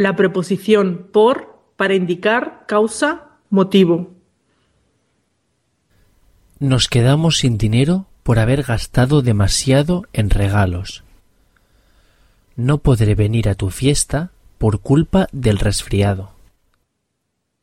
La preposición por para indicar causa, motivo. Nos quedamos sin dinero por haber gastado demasiado en regalos. No podré venir a tu fiesta por culpa del resfriado.